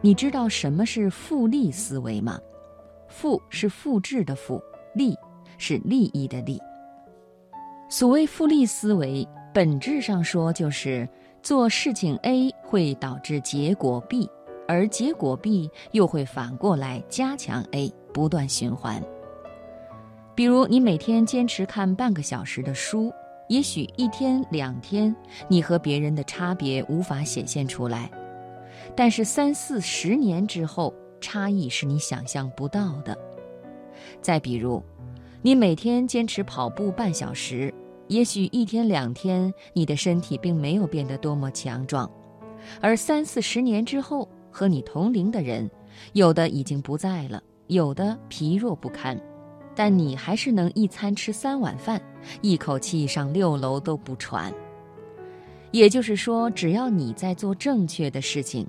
你知道什么是复利思维吗？复是复制的复，利是利益的利。所谓复利思维，本质上说就是做事情 A 会导致结果 B，而结果 B 又会反过来加强 A，不断循环。比如你每天坚持看半个小时的书，也许一天两天，你和别人的差别无法显现出来。但是三四十年之后，差异是你想象不到的。再比如，你每天坚持跑步半小时，也许一天两天，你的身体并没有变得多么强壮，而三四十年之后，和你同龄的人，有的已经不在了，有的疲弱不堪，但你还是能一餐吃三碗饭，一口气上六楼都不喘。也就是说，只要你在做正确的事情。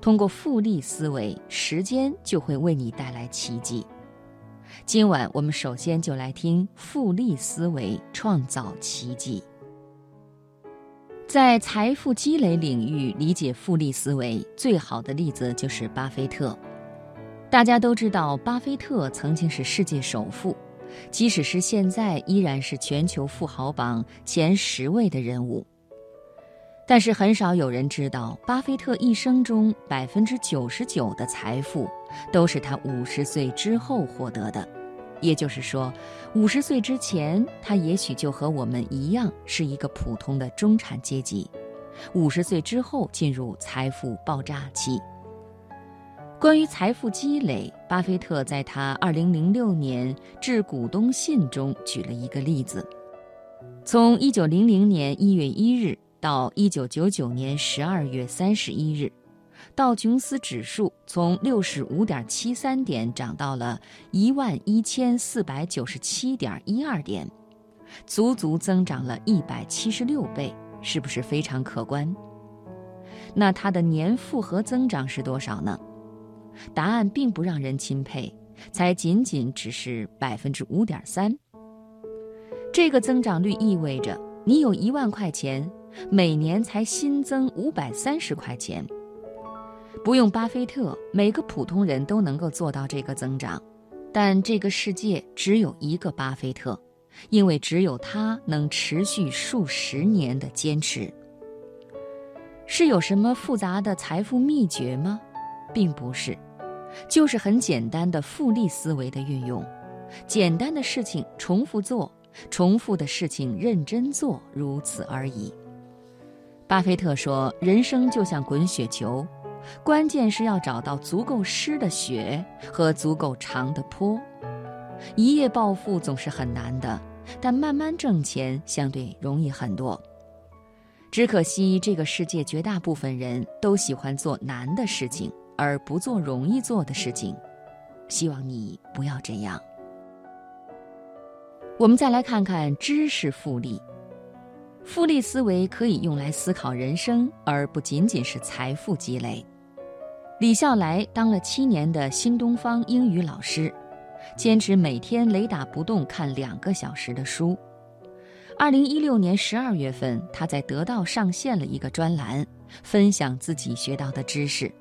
通过复利思维，时间就会为你带来奇迹。今晚我们首先就来听复利思维创造奇迹。在财富积累领域理解复利思维最好的例子就是巴菲特。大家都知道，巴菲特曾经是世界首富，即使是现在依然是全球富豪榜前十位的人物。但是很少有人知道，巴菲特一生中百分之九十九的财富都是他五十岁之后获得的。也就是说，五十岁之前，他也许就和我们一样是一个普通的中产阶级；五十岁之后进入财富爆炸期。关于财富积累，巴菲特在他二零零六年致股东信中举了一个例子：从一九零零年一月一日。到一九九九年十二月三十一日，道琼斯指数从六十五点七三点涨到了一万一千四百九十七点一二点，足足增长了一百七十六倍，是不是非常可观？那它的年复合增长是多少呢？答案并不让人钦佩，才仅仅只是百分之五点三。这个增长率意味着你有一万块钱。每年才新增五百三十块钱，不用巴菲特，每个普通人都能够做到这个增长。但这个世界只有一个巴菲特，因为只有他能持续数十年的坚持。是有什么复杂的财富秘诀吗？并不是，就是很简单的复利思维的运用，简单的事情重复做，重复的事情认真做，如此而已。巴菲特说：“人生就像滚雪球，关键是要找到足够湿的雪和足够长的坡。一夜暴富总是很难的，但慢慢挣钱相对容易很多。只可惜这个世界绝大部分人都喜欢做难的事情，而不做容易做的事情。希望你不要这样。我们再来看看知识复利。”复利思维可以用来思考人生，而不仅仅是财富积累。李笑来当了七年的新东方英语老师，坚持每天雷打不动看两个小时的书。二零一六年十二月份，他在得到上线了一个专栏，分享自己学到的知识。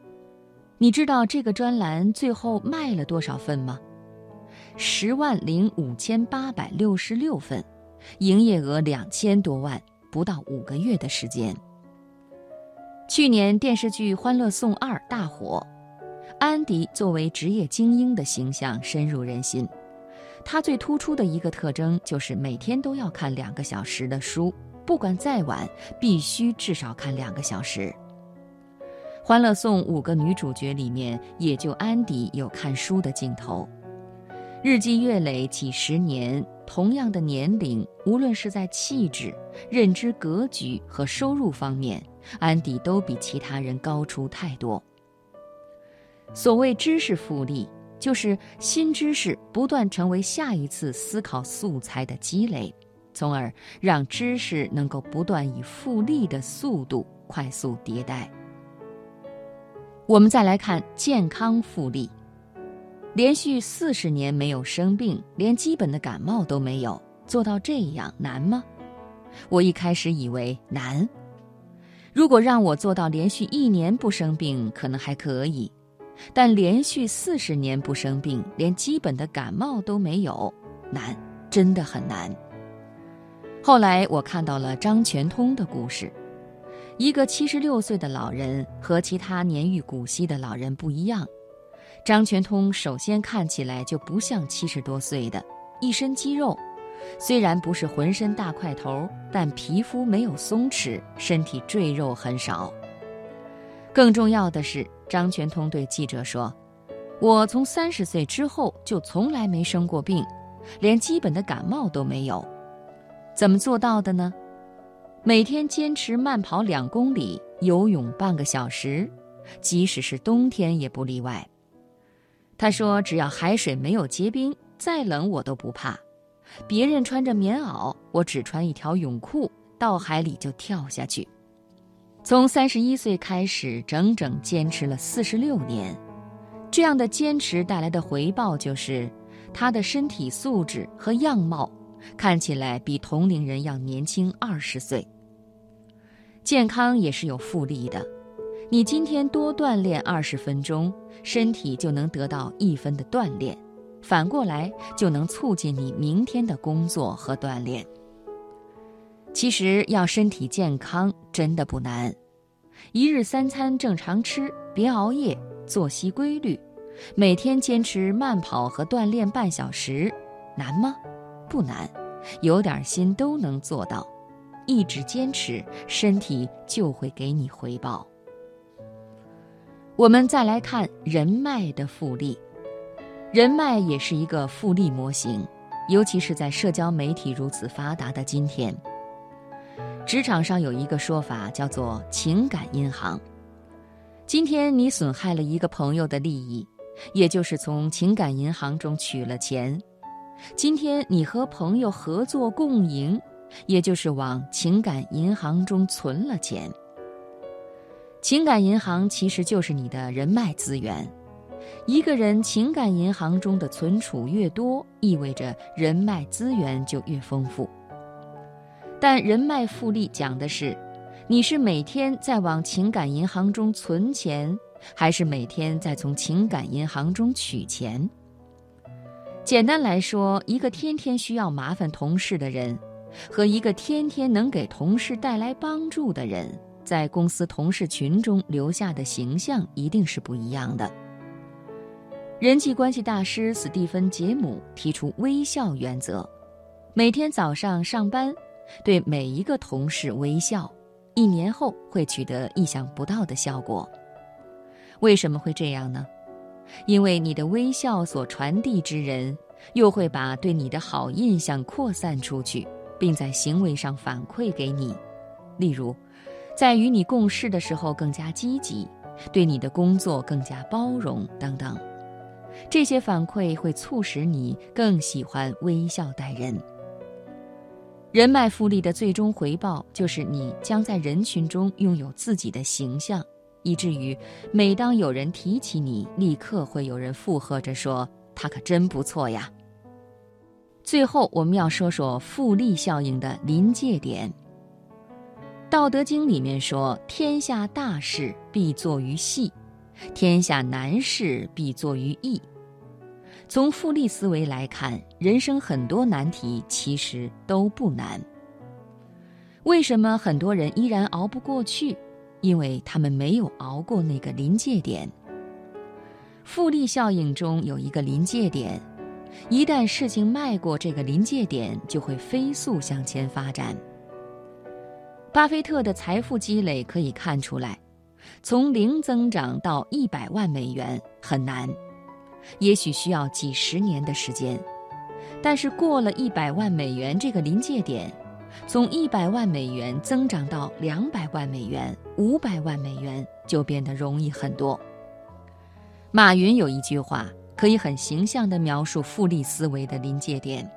你知道这个专栏最后卖了多少份吗？十万零五千八百六十六份。营业额两千多万，不到五个月的时间。去年电视剧《欢乐颂二》大火，安迪作为职业精英的形象深入人心。他最突出的一个特征就是每天都要看两个小时的书，不管再晚，必须至少看两个小时。《欢乐颂》五个女主角里面，也就安迪有看书的镜头。日积月累，几十年。同样的年龄，无论是在气质、认知格局和收入方面，安迪都比其他人高出太多。所谓知识复利，就是新知识不断成为下一次思考素材的积累，从而让知识能够不断以复利的速度快速迭代。我们再来看健康复利。连续四十年没有生病，连基本的感冒都没有，做到这样难吗？我一开始以为难。如果让我做到连续一年不生病，可能还可以，但连续四十年不生病，连基本的感冒都没有，难，真的很难。后来我看到了张全通的故事，一个七十六岁的老人和其他年逾古稀的老人不一样。张全通首先看起来就不像七十多岁的，一身肌肉，虽然不是浑身大块头，但皮肤没有松弛，身体赘肉很少。更重要的是，张全通对记者说：“我从三十岁之后就从来没生过病，连基本的感冒都没有。怎么做到的呢？每天坚持慢跑两公里，游泳半个小时，即使是冬天也不例外。”他说：“只要海水没有结冰，再冷我都不怕。别人穿着棉袄，我只穿一条泳裤，到海里就跳下去。”从三十一岁开始，整整坚持了四十六年，这样的坚持带来的回报就是，他的身体素质和样貌看起来比同龄人要年轻二十岁。健康也是有复利的，你今天多锻炼二十分钟，身体就能得到一分的锻炼，反过来就能促进你明天的工作和锻炼。其实要身体健康真的不难，一日三餐正常吃，别熬夜，作息规律，每天坚持慢跑和锻炼半小时，难吗？不难，有点心都能做到。一直坚持，身体就会给你回报。我们再来看人脉的复利，人脉也是一个复利模型，尤其是在社交媒体如此发达的今天。职场上有一个说法叫做“情感银行”。今天你损害了一个朋友的利益，也就是从情感银行中取了钱；今天你和朋友合作共赢，也就是往情感银行中存了钱。情感银行其实就是你的人脉资源。一个人情感银行中的存储越多，意味着人脉资源就越丰富。但人脉复利讲的是，你是每天在往情感银行中存钱，还是每天在从情感银行中取钱？简单来说，一个天天需要麻烦同事的人，和一个天天能给同事带来帮助的人，在公司同事群中留下的形象一定是不一样的。人际关系大师斯蒂芬·杰姆提出微笑原则，每天早上上班。对每一个同事微笑，一年后会取得意想不到的效果。为什么会这样呢？因为你的微笑所传递之人，又会把对你的好印象扩散出去，并在行为上反馈给你。例如，在与你共事的时候更加积极，对你的工作更加包容等等。这些反馈会促使你更喜欢微笑待人。人脉复利的最终回报，就是你将在人群中拥有自己的形象，以至于每当有人提起你，立刻会有人附和着说：“他可真不错呀。”最后，我们要说说复利效应的临界点。《道德经》里面说：“天下大事必作于细，天下难事必作于易。”从复利思维来看，人生很多难题其实都不难。为什么很多人依然熬不过去？因为他们没有熬过那个临界点。复利效应中有一个临界点，一旦事情迈过这个临界点，就会飞速向前发展。巴菲特的财富积累可以看出来，从零增长到一百万美元很难。也许需要几十年的时间，但是过了一百万美元这个临界点，从一百万美元增长到两百万美元、五百万美元就变得容易很多。马云有一句话可以很形象地描述复利思维的临界点：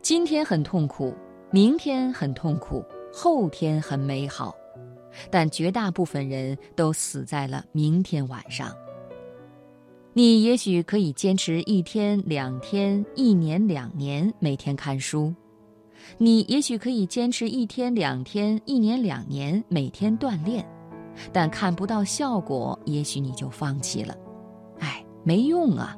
今天很痛苦，明天很痛苦，后天很美好，但绝大部分人都死在了明天晚上。你也许可以坚持一天、两天、一年、两年，每天看书；你也许可以坚持一天、两天、一年、两年，每天锻炼，但看不到效果，也许你就放弃了。哎没用啊。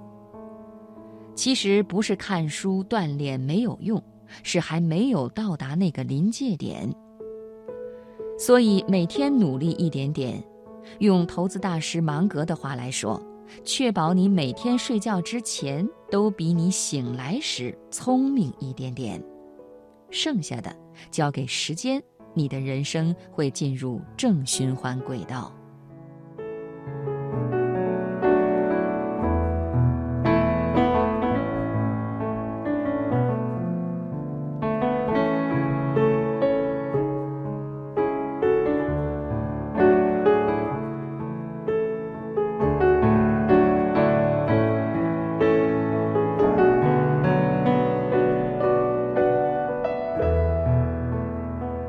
其实不是看书锻炼没有用，是还没有到达那个临界点。所以每天努力一点点，用投资大师芒格的话来说，确保你每天睡觉之前都比你醒来时聪明一点点。剩下的交给时间，你的人生会进入正循环轨道。